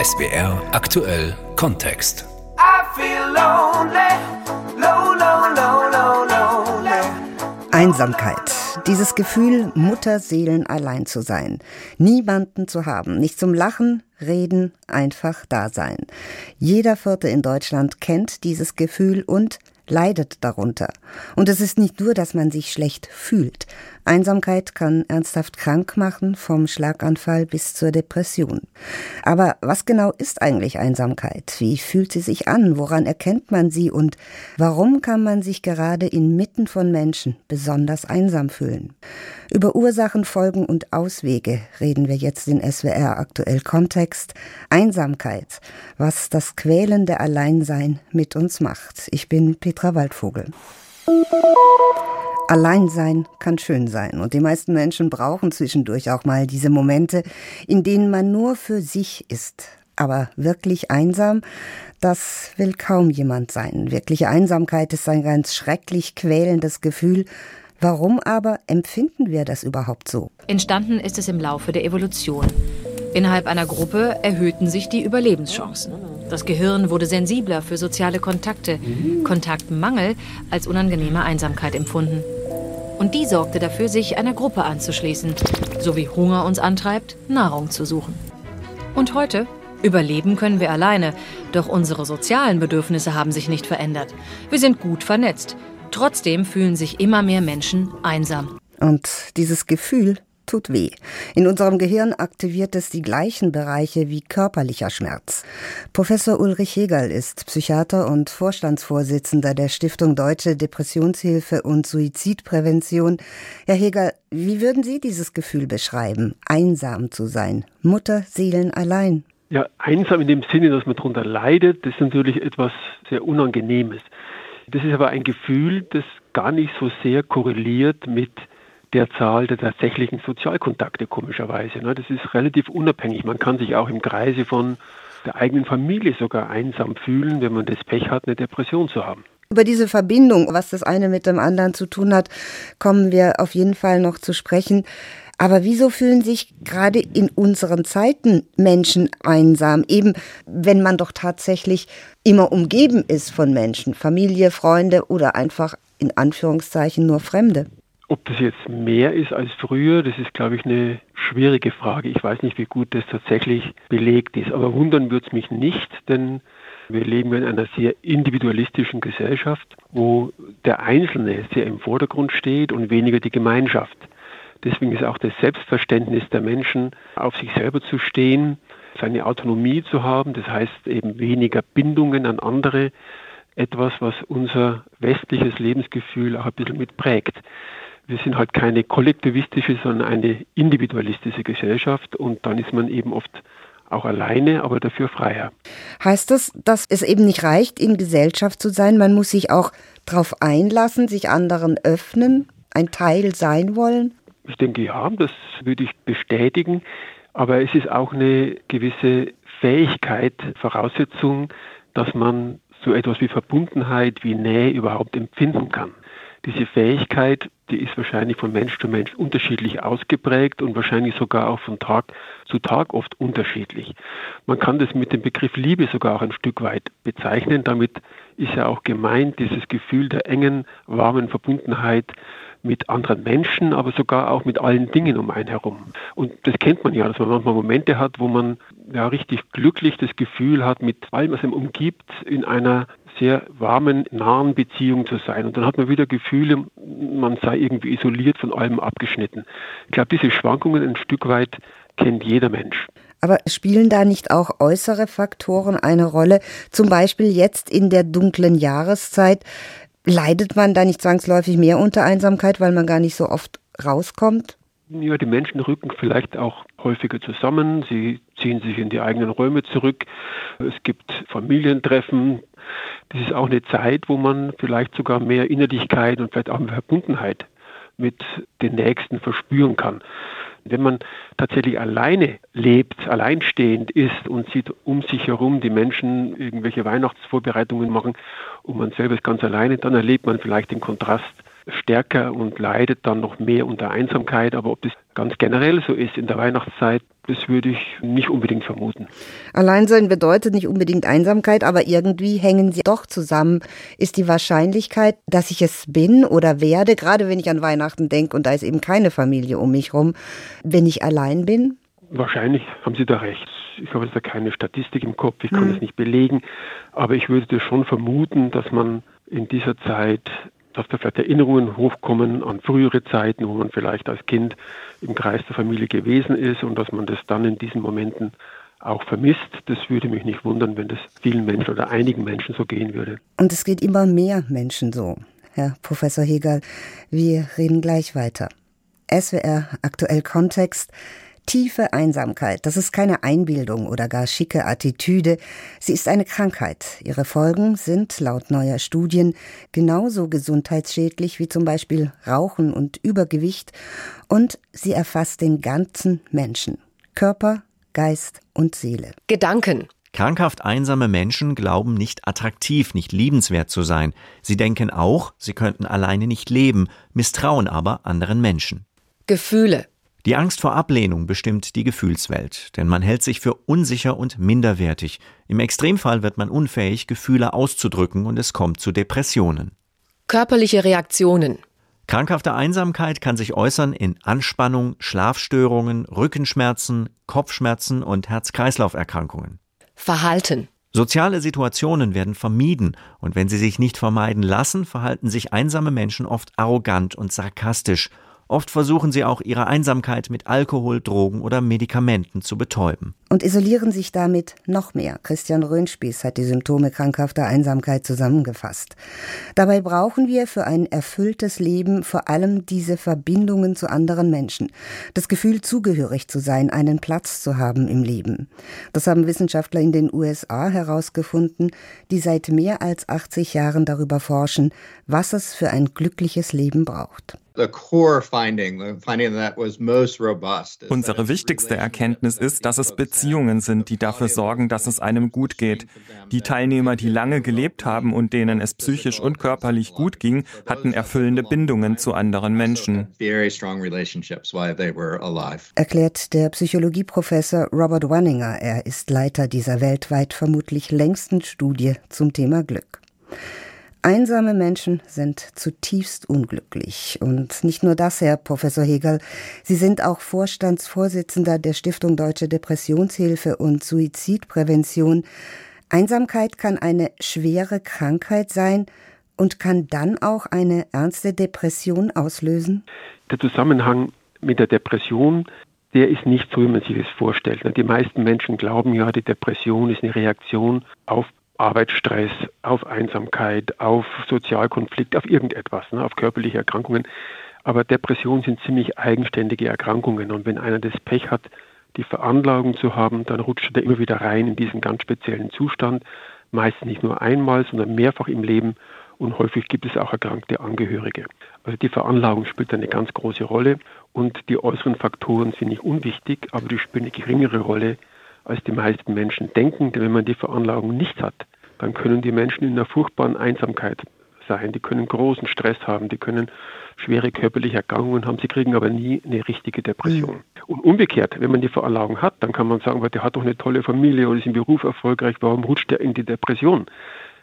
SBR aktuell Kontext. Einsamkeit. Dieses Gefühl, Mutterseelen allein zu sein. Niemanden zu haben. Nicht zum Lachen, Reden, einfach da sein. Jeder Vierte in Deutschland kennt dieses Gefühl und leidet darunter. Und es ist nicht nur, dass man sich schlecht fühlt. Einsamkeit kann ernsthaft krank machen, vom Schlaganfall bis zur Depression. Aber was genau ist eigentlich Einsamkeit? Wie fühlt sie sich an? Woran erkennt man sie? Und warum kann man sich gerade inmitten von Menschen besonders einsam fühlen? Über Ursachen, Folgen und Auswege reden wir jetzt in SWR aktuell Kontext. Einsamkeit, was das quälende Alleinsein mit uns macht. Ich bin Petra Waldvogel. Alleinsein kann schön sein und die meisten Menschen brauchen zwischendurch auch mal diese Momente, in denen man nur für sich ist. Aber wirklich einsam, das will kaum jemand sein. Wirkliche Einsamkeit ist ein ganz schrecklich quälendes Gefühl. Warum aber empfinden wir das überhaupt so? Entstanden ist es im Laufe der Evolution. Innerhalb einer Gruppe erhöhten sich die Überlebenschancen. Das Gehirn wurde sensibler für soziale Kontakte, Kontaktmangel als unangenehme Einsamkeit empfunden. Und die sorgte dafür, sich einer Gruppe anzuschließen, so wie Hunger uns antreibt, Nahrung zu suchen. Und heute? Überleben können wir alleine, doch unsere sozialen Bedürfnisse haben sich nicht verändert. Wir sind gut vernetzt. Trotzdem fühlen sich immer mehr Menschen einsam. Und dieses Gefühl tut weh. In unserem Gehirn aktiviert es die gleichen Bereiche wie körperlicher Schmerz. Professor Ulrich Hegel ist Psychiater und Vorstandsvorsitzender der Stiftung Deutsche Depressionshilfe und Suizidprävention. Herr Hegel, wie würden Sie dieses Gefühl beschreiben, einsam zu sein, Mutterseelen allein? Ja, einsam in dem Sinne, dass man darunter leidet, das ist natürlich etwas sehr Unangenehmes. Das ist aber ein Gefühl, das gar nicht so sehr korreliert mit der Zahl der tatsächlichen Sozialkontakte komischerweise. Ne? Das ist relativ unabhängig. Man kann sich auch im Kreise von der eigenen Familie sogar einsam fühlen, wenn man das Pech hat, eine Depression zu haben. Über diese Verbindung, was das eine mit dem anderen zu tun hat, kommen wir auf jeden Fall noch zu sprechen. Aber wieso fühlen sich gerade in unseren Zeiten Menschen einsam? Eben, wenn man doch tatsächlich immer umgeben ist von Menschen, Familie, Freunde oder einfach in Anführungszeichen nur Fremde. Ob das jetzt mehr ist als früher, das ist, glaube ich, eine schwierige Frage. Ich weiß nicht, wie gut das tatsächlich belegt ist. Aber wundern würde es mich nicht, denn wir leben in einer sehr individualistischen Gesellschaft, wo der Einzelne sehr im Vordergrund steht und weniger die Gemeinschaft. Deswegen ist auch das Selbstverständnis der Menschen, auf sich selber zu stehen, seine Autonomie zu haben, das heißt eben weniger Bindungen an andere, etwas, was unser westliches Lebensgefühl auch ein bisschen mitprägt wir sind halt keine kollektivistische, sondern eine individualistische Gesellschaft und dann ist man eben oft auch alleine, aber dafür freier. Heißt das, dass es eben nicht reicht, in Gesellschaft zu sein? Man muss sich auch darauf einlassen, sich anderen öffnen, ein Teil sein wollen? Ich denke, ja, das würde ich bestätigen. Aber es ist auch eine gewisse Fähigkeit, Voraussetzung, dass man so etwas wie Verbundenheit, wie Nähe überhaupt empfinden kann. Diese Fähigkeit, die ist wahrscheinlich von Mensch zu Mensch unterschiedlich ausgeprägt und wahrscheinlich sogar auch von Tag zu Tag oft unterschiedlich. Man kann das mit dem Begriff Liebe sogar auch ein Stück weit bezeichnen. Damit ist ja auch gemeint dieses Gefühl der engen, warmen Verbundenheit mit anderen Menschen, aber sogar auch mit allen Dingen um einen herum. Und das kennt man ja, dass man manchmal Momente hat, wo man ja richtig glücklich das Gefühl hat, mit allem, was einem umgibt, in einer sehr warmen, nahen Beziehung zu sein. Und dann hat man wieder Gefühle, man sei irgendwie isoliert von allem abgeschnitten. Ich glaube, diese Schwankungen ein Stück weit kennt jeder Mensch. Aber spielen da nicht auch äußere Faktoren eine Rolle? Zum Beispiel jetzt in der dunklen Jahreszeit. Leidet man da nicht zwangsläufig mehr unter Einsamkeit, weil man gar nicht so oft rauskommt? Ja, die Menschen rücken vielleicht auch häufiger zusammen. Sie ziehen sich in die eigenen Räume zurück. Es gibt Familientreffen. Das ist auch eine Zeit, wo man vielleicht sogar mehr Innerlichkeit und vielleicht auch mehr Verbundenheit mit den Nächsten verspüren kann. Wenn man tatsächlich alleine lebt, alleinstehend ist und sieht um sich herum die Menschen irgendwelche Weihnachtsvorbereitungen machen und man selber ist ganz alleine, dann erlebt man vielleicht den Kontrast stärker und leidet dann noch mehr unter Einsamkeit. Aber ob das ganz generell so ist in der Weihnachtszeit, das würde ich nicht unbedingt vermuten. Alleinsein bedeutet nicht unbedingt Einsamkeit, aber irgendwie hängen sie doch zusammen. Ist die Wahrscheinlichkeit, dass ich es bin oder werde, gerade wenn ich an Weihnachten denke und da ist eben keine Familie um mich rum, wenn ich allein bin? Wahrscheinlich haben Sie da recht. Ich habe jetzt da keine Statistik im Kopf, ich kann hm. das nicht belegen, aber ich würde schon vermuten, dass man in dieser Zeit dass da vielleicht Erinnerungen hochkommen an frühere Zeiten, wo man vielleicht als Kind im Kreis der Familie gewesen ist und dass man das dann in diesen Momenten auch vermisst. Das würde mich nicht wundern, wenn das vielen Menschen oder einigen Menschen so gehen würde. Und es geht immer mehr Menschen so. Herr Professor Hegel, wir reden gleich weiter. SWR Aktuell Kontext. Tiefe Einsamkeit, das ist keine Einbildung oder gar schicke Attitüde, sie ist eine Krankheit. Ihre Folgen sind laut neuer Studien genauso gesundheitsschädlich wie zum Beispiel Rauchen und Übergewicht und sie erfasst den ganzen Menschen, Körper, Geist und Seele. Gedanken. Krankhaft einsame Menschen glauben nicht attraktiv, nicht liebenswert zu sein. Sie denken auch, sie könnten alleine nicht leben, misstrauen aber anderen Menschen. Gefühle. Die Angst vor Ablehnung bestimmt die Gefühlswelt, denn man hält sich für unsicher und minderwertig. Im Extremfall wird man unfähig, Gefühle auszudrücken und es kommt zu Depressionen. Körperliche Reaktionen. Krankhafte Einsamkeit kann sich äußern in Anspannung, Schlafstörungen, Rückenschmerzen, Kopfschmerzen und Herz-Kreislauf-Erkrankungen. Verhalten. Soziale Situationen werden vermieden und wenn sie sich nicht vermeiden lassen, verhalten sich einsame Menschen oft arrogant und sarkastisch Oft versuchen sie auch ihre Einsamkeit mit Alkohol, Drogen oder Medikamenten zu betäuben. Und isolieren sich damit noch mehr. Christian Röhnspieß hat die Symptome krankhafter Einsamkeit zusammengefasst. Dabei brauchen wir für ein erfülltes Leben vor allem diese Verbindungen zu anderen Menschen. Das Gefühl, zugehörig zu sein, einen Platz zu haben im Leben. Das haben Wissenschaftler in den USA herausgefunden, die seit mehr als 80 Jahren darüber forschen, was es für ein glückliches Leben braucht. Unsere wichtigste Erkenntnis ist, dass es Beziehungen sind, die dafür sorgen, dass es einem gut geht. Die Teilnehmer, die lange gelebt haben und denen es psychisch und körperlich gut ging, hatten erfüllende Bindungen zu anderen Menschen. Erklärt der Psychologieprofessor Robert Wanninger. Er ist Leiter dieser weltweit vermutlich längsten Studie zum Thema Glück. Einsame Menschen sind zutiefst unglücklich. Und nicht nur das, Herr Professor Hegel, Sie sind auch Vorstandsvorsitzender der Stiftung Deutsche Depressionshilfe und Suizidprävention. Einsamkeit kann eine schwere Krankheit sein und kann dann auch eine ernste Depression auslösen? Der Zusammenhang mit der Depression, der ist nicht so, wie man sich das vorstellt. Die meisten Menschen glauben ja, die Depression ist eine Reaktion auf Arbeitsstress, auf Einsamkeit, auf Sozialkonflikt, auf irgendetwas, ne, auf körperliche Erkrankungen. Aber Depressionen sind ziemlich eigenständige Erkrankungen. Und wenn einer das Pech hat, die Veranlagung zu haben, dann rutscht er immer wieder rein in diesen ganz speziellen Zustand. Meistens nicht nur einmal, sondern mehrfach im Leben. Und häufig gibt es auch erkrankte Angehörige. Also die Veranlagung spielt eine ganz große Rolle. Und die äußeren Faktoren sind nicht unwichtig, aber die spielen eine geringere Rolle, als die meisten Menschen denken. Denn wenn man die Veranlagung nicht hat, dann können die Menschen in einer furchtbaren Einsamkeit sein. Die können großen Stress haben, die können schwere körperliche Erkrankungen haben, sie kriegen aber nie eine richtige Depression. Mhm. Und umgekehrt, wenn man die Veranlagung hat, dann kann man sagen, der hat doch eine tolle Familie oder ist im Beruf erfolgreich, warum rutscht er in die Depression?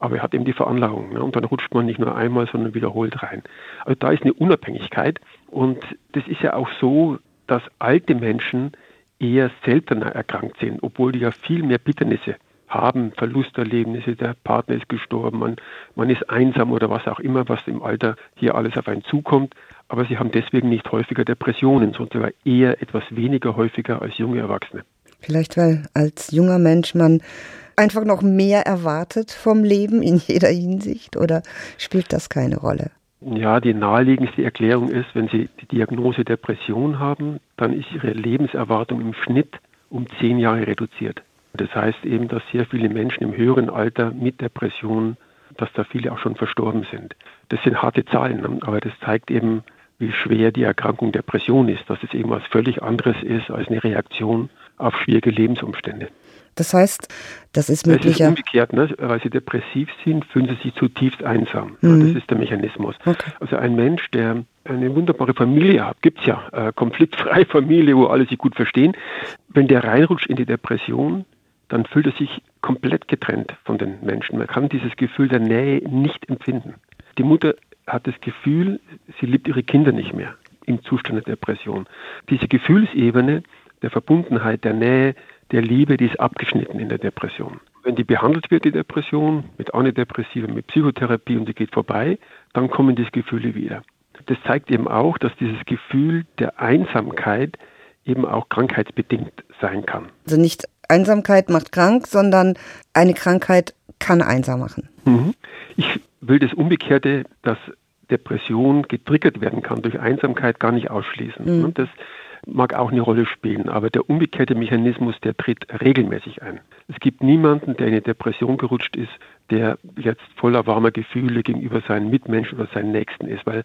Aber er hat eben die Veranlagung ne? und dann rutscht man nicht nur einmal, sondern wiederholt rein. Also da ist eine Unabhängigkeit und das ist ja auch so, dass alte Menschen eher seltener erkrankt sind, obwohl die ja viel mehr Bitternisse haben, Verlusterlebnisse, der Partner ist gestorben, man, man ist einsam oder was auch immer, was im Alter hier alles auf einen zukommt. Aber sie haben deswegen nicht häufiger Depressionen, sondern sogar eher etwas weniger häufiger als junge Erwachsene. Vielleicht, weil als junger Mensch man einfach noch mehr erwartet vom Leben in jeder Hinsicht oder spielt das keine Rolle? Ja, die naheliegendste Erklärung ist, wenn Sie die Diagnose Depression haben, dann ist Ihre Lebenserwartung im Schnitt um zehn Jahre reduziert. Das heißt eben, dass sehr viele Menschen im höheren Alter mit Depressionen, dass da viele auch schon verstorben sind. Das sind harte Zahlen, ne? aber das zeigt eben, wie schwer die Erkrankung Depression ist, dass es eben was völlig anderes ist als eine Reaktion auf schwierige Lebensumstände. Das heißt, das ist möglicher. Es ist umgekehrt, ne? weil sie depressiv sind, fühlen sie sich zutiefst einsam. Mhm. Das ist der Mechanismus. Okay. Also ein Mensch, der eine wunderbare Familie hat, gibt es ja, äh, konfliktfreie Familie, wo alle sich gut verstehen. Wenn der reinrutscht in die Depression, dann fühlt er sich komplett getrennt von den Menschen. Man kann dieses Gefühl der Nähe nicht empfinden. Die Mutter hat das Gefühl, sie liebt ihre Kinder nicht mehr im Zustand der Depression. Diese Gefühlsebene der Verbundenheit, der Nähe, der Liebe, die ist abgeschnitten in der Depression. Wenn die behandelt wird, die Depression, mit Antidepressiva, mit Psychotherapie und die geht vorbei, dann kommen diese Gefühle wieder. Das zeigt eben auch, dass dieses Gefühl der Einsamkeit eben auch krankheitsbedingt sein kann. Also nicht Einsamkeit macht krank, sondern eine Krankheit kann einsam machen. Mhm. Ich will das Umgekehrte, dass Depression getriggert werden kann durch Einsamkeit, gar nicht ausschließen. Mhm. Das mag auch eine Rolle spielen, aber der umgekehrte Mechanismus, der tritt regelmäßig ein. Es gibt niemanden, der in eine Depression gerutscht ist, der jetzt voller warmer Gefühle gegenüber seinen Mitmenschen oder seinen Nächsten ist, weil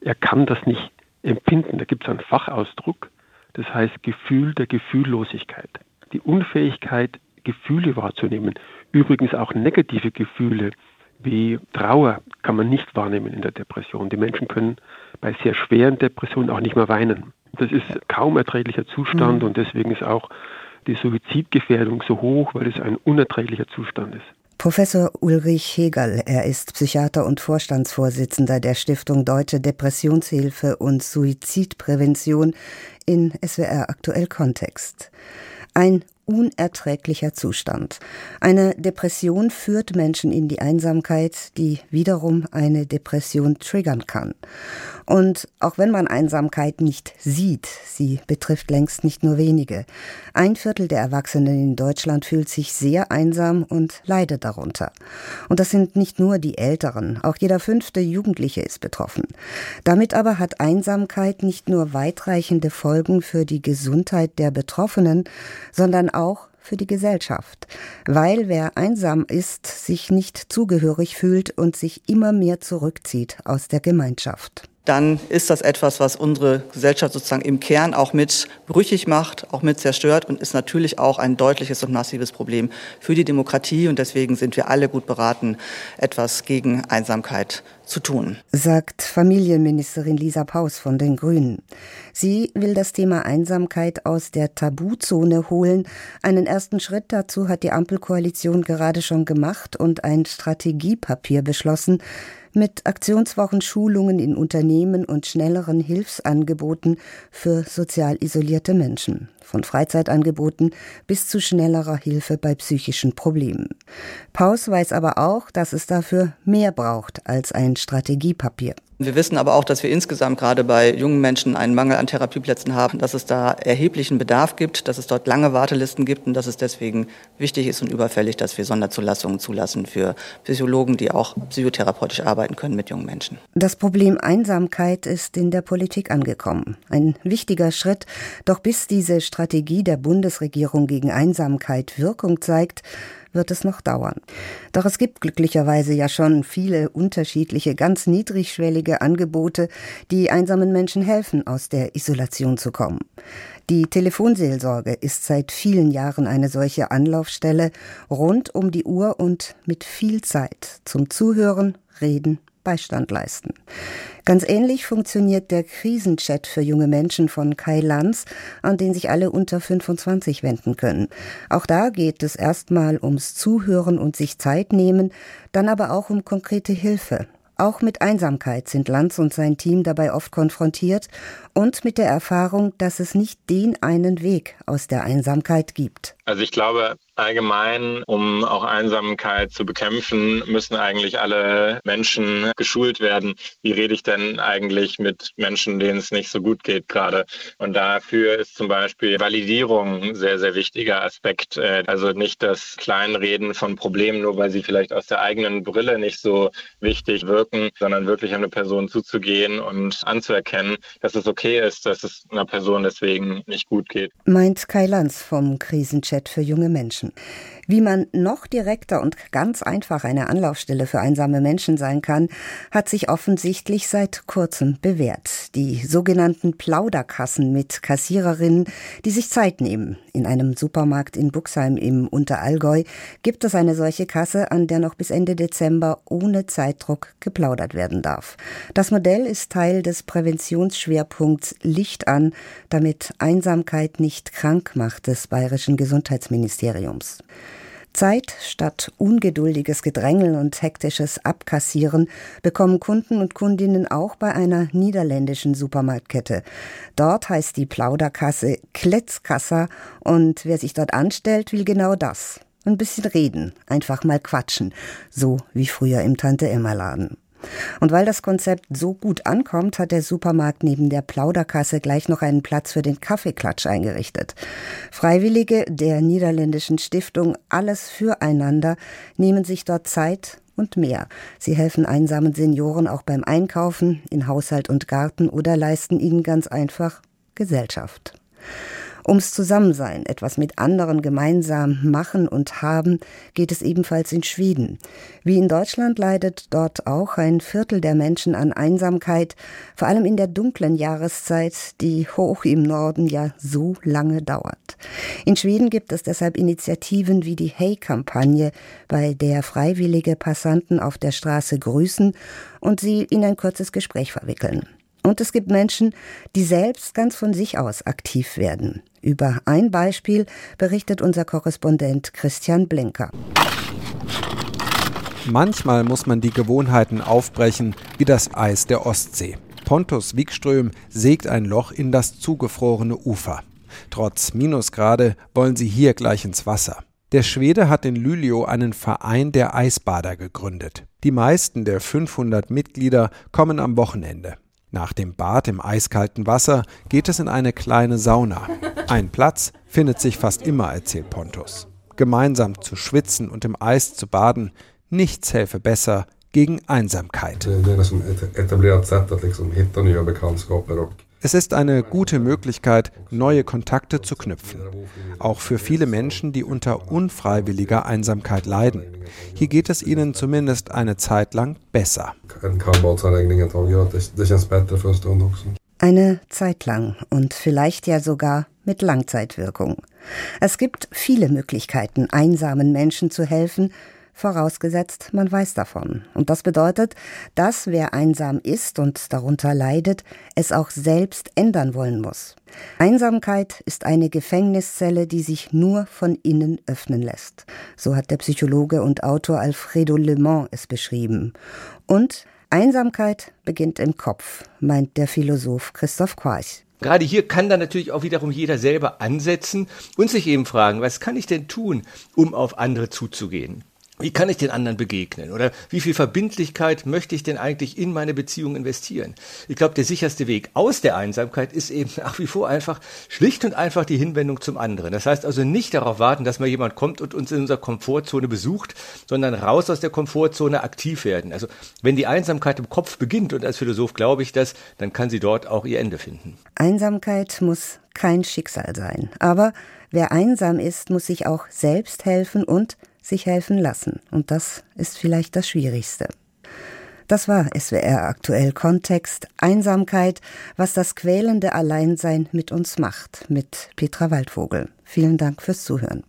er kann das nicht empfinden. Da gibt es einen Fachausdruck, das heißt Gefühl der Gefühllosigkeit. Die Unfähigkeit, Gefühle wahrzunehmen, übrigens auch negative Gefühle wie Trauer kann man nicht wahrnehmen in der Depression. Die Menschen können bei sehr schweren Depressionen auch nicht mehr weinen. Das ist kaum erträglicher Zustand mhm. und deswegen ist auch die Suizidgefährdung so hoch, weil es ein unerträglicher Zustand ist. Professor Ulrich Hegel, er ist Psychiater und Vorstandsvorsitzender der Stiftung Deutsche Depressionshilfe und Suizidprävention in SWR Aktuell Kontext. Ein unerträglicher Zustand. Eine Depression führt Menschen in die Einsamkeit, die wiederum eine Depression triggern kann. Und auch wenn man Einsamkeit nicht sieht, sie betrifft längst nicht nur wenige. Ein Viertel der Erwachsenen in Deutschland fühlt sich sehr einsam und leidet darunter. Und das sind nicht nur die Älteren, auch jeder fünfte Jugendliche ist betroffen. Damit aber hat Einsamkeit nicht nur weitreichende Folgen für die Gesundheit der Betroffenen, sondern auch für die Gesellschaft, weil wer einsam ist, sich nicht zugehörig fühlt und sich immer mehr zurückzieht aus der Gemeinschaft dann ist das etwas, was unsere Gesellschaft sozusagen im Kern auch mit brüchig macht, auch mit zerstört und ist natürlich auch ein deutliches und massives Problem für die Demokratie. Und deswegen sind wir alle gut beraten, etwas gegen Einsamkeit zu tun. Sagt Familienministerin Lisa Paus von den Grünen. Sie will das Thema Einsamkeit aus der Tabuzone holen. Einen ersten Schritt dazu hat die Ampelkoalition gerade schon gemacht und ein Strategiepapier beschlossen, mit Aktionswochen, Schulungen in Unternehmen und schnelleren Hilfsangeboten für sozial isolierte Menschen, von Freizeitangeboten bis zu schnellerer Hilfe bei psychischen Problemen. Paus weiß aber auch, dass es dafür mehr braucht als ein Strategiepapier. Wir wissen aber auch, dass wir insgesamt gerade bei jungen Menschen einen Mangel an Therapieplätzen haben, dass es da erheblichen Bedarf gibt, dass es dort lange Wartelisten gibt und dass es deswegen wichtig ist und überfällig, dass wir Sonderzulassungen zulassen für Psychologen, die auch psychotherapeutisch arbeiten können mit jungen Menschen. Das Problem Einsamkeit ist in der Politik angekommen. Ein wichtiger Schritt. Doch bis diese Strategie der Bundesregierung gegen Einsamkeit Wirkung zeigt, wird es noch dauern. Doch es gibt glücklicherweise ja schon viele unterschiedliche, ganz niedrigschwellige Angebote, die einsamen Menschen helfen, aus der Isolation zu kommen. Die Telefonseelsorge ist seit vielen Jahren eine solche Anlaufstelle rund um die Uhr und mit viel Zeit zum Zuhören, Reden Beistand leisten. Ganz ähnlich funktioniert der Krisenchat für junge Menschen von Kai Lanz, an den sich alle unter 25 wenden können. Auch da geht es erstmal ums Zuhören und sich Zeit nehmen, dann aber auch um konkrete Hilfe. Auch mit Einsamkeit sind Lanz und sein Team dabei oft konfrontiert und mit der Erfahrung, dass es nicht den einen Weg aus der Einsamkeit gibt. Also ich glaube, allgemein, um auch Einsamkeit zu bekämpfen, müssen eigentlich alle Menschen geschult werden. Wie rede ich denn eigentlich mit Menschen, denen es nicht so gut geht gerade? Und dafür ist zum Beispiel Validierung ein sehr, sehr wichtiger Aspekt. Äh, also nicht das Kleinreden von Problemen, nur weil sie vielleicht aus der eigenen Brille nicht so wichtig wirken, sondern wirklich an eine Person zuzugehen und anzuerkennen, dass es okay ist, dass es einer Person deswegen nicht gut geht. Meint Kai Lanz vom Krisenchat für junge Menschen. Wie man noch direkter und ganz einfach eine Anlaufstelle für einsame Menschen sein kann, hat sich offensichtlich seit kurzem bewährt. Die sogenannten Plauderkassen mit Kassiererinnen, die sich Zeit nehmen. In einem Supermarkt in Buxheim im Unterallgäu gibt es eine solche Kasse, an der noch bis Ende Dezember ohne Zeitdruck geplaudert werden darf. Das Modell ist Teil des Präventionsschwerpunkts Licht an, damit Einsamkeit nicht krank macht des bayerischen Gesundheitsministeriums. Zeit statt ungeduldiges Gedrängel und hektisches Abkassieren bekommen Kunden und Kundinnen auch bei einer niederländischen Supermarktkette. Dort heißt die Plauderkasse Kletzkassa und wer sich dort anstellt, will genau das. Ein bisschen reden, einfach mal quatschen, so wie früher im Tante Emma Laden. Und weil das Konzept so gut ankommt, hat der Supermarkt neben der Plauderkasse gleich noch einen Platz für den Kaffeeklatsch eingerichtet. Freiwillige der niederländischen Stiftung Alles füreinander nehmen sich dort Zeit und mehr. Sie helfen einsamen Senioren auch beim Einkaufen, in Haushalt und Garten oder leisten ihnen ganz einfach Gesellschaft. Ums Zusammensein, etwas mit anderen gemeinsam machen und haben, geht es ebenfalls in Schweden. Wie in Deutschland leidet dort auch ein Viertel der Menschen an Einsamkeit, vor allem in der dunklen Jahreszeit, die hoch im Norden ja so lange dauert. In Schweden gibt es deshalb Initiativen wie die Hey-Kampagne, bei der freiwillige Passanten auf der Straße grüßen und sie in ein kurzes Gespräch verwickeln. Und es gibt Menschen, die selbst ganz von sich aus aktiv werden. Über ein Beispiel berichtet unser Korrespondent Christian Blinker. Manchmal muss man die Gewohnheiten aufbrechen, wie das Eis der Ostsee. Pontus Wikström sägt ein Loch in das zugefrorene Ufer. Trotz Minusgrade wollen sie hier gleich ins Wasser. Der Schwede hat in Lülio einen Verein der Eisbader gegründet. Die meisten der 500 Mitglieder kommen am Wochenende. Nach dem Bad im eiskalten Wasser geht es in eine kleine Sauna. Ein Platz findet sich fast immer, erzählt Pontus. Gemeinsam zu schwitzen und im Eis zu baden, nichts helfe besser gegen Einsamkeit. Es ist eine gute Möglichkeit, neue Kontakte zu knüpfen. Auch für viele Menschen, die unter unfreiwilliger Einsamkeit leiden. Hier geht es ihnen zumindest eine Zeit lang besser. Eine Zeit lang und vielleicht ja sogar mit Langzeitwirkung. Es gibt viele Möglichkeiten, einsamen Menschen zu helfen, vorausgesetzt man weiß davon. Und das bedeutet, dass wer einsam ist und darunter leidet, es auch selbst ändern wollen muss. Einsamkeit ist eine Gefängniszelle, die sich nur von innen öffnen lässt. So hat der Psychologe und Autor Alfredo Le Mans es beschrieben. Und Einsamkeit beginnt im Kopf, meint der Philosoph Christoph Quarch. Gerade hier kann dann natürlich auch wiederum jeder selber ansetzen und sich eben fragen, was kann ich denn tun, um auf andere zuzugehen? Wie kann ich den anderen begegnen? Oder wie viel Verbindlichkeit möchte ich denn eigentlich in meine Beziehung investieren? Ich glaube, der sicherste Weg aus der Einsamkeit ist eben nach wie vor einfach schlicht und einfach die Hinwendung zum anderen. Das heißt also nicht darauf warten, dass mal jemand kommt und uns in unserer Komfortzone besucht, sondern raus aus der Komfortzone aktiv werden. Also wenn die Einsamkeit im Kopf beginnt, und als Philosoph glaube ich das, dann kann sie dort auch ihr Ende finden. Einsamkeit muss kein Schicksal sein. Aber wer einsam ist, muss sich auch selbst helfen und sich helfen lassen. Und das ist vielleicht das Schwierigste. Das war SWR aktuell Kontext Einsamkeit, was das quälende Alleinsein mit uns macht, mit Petra Waldvogel. Vielen Dank fürs Zuhören.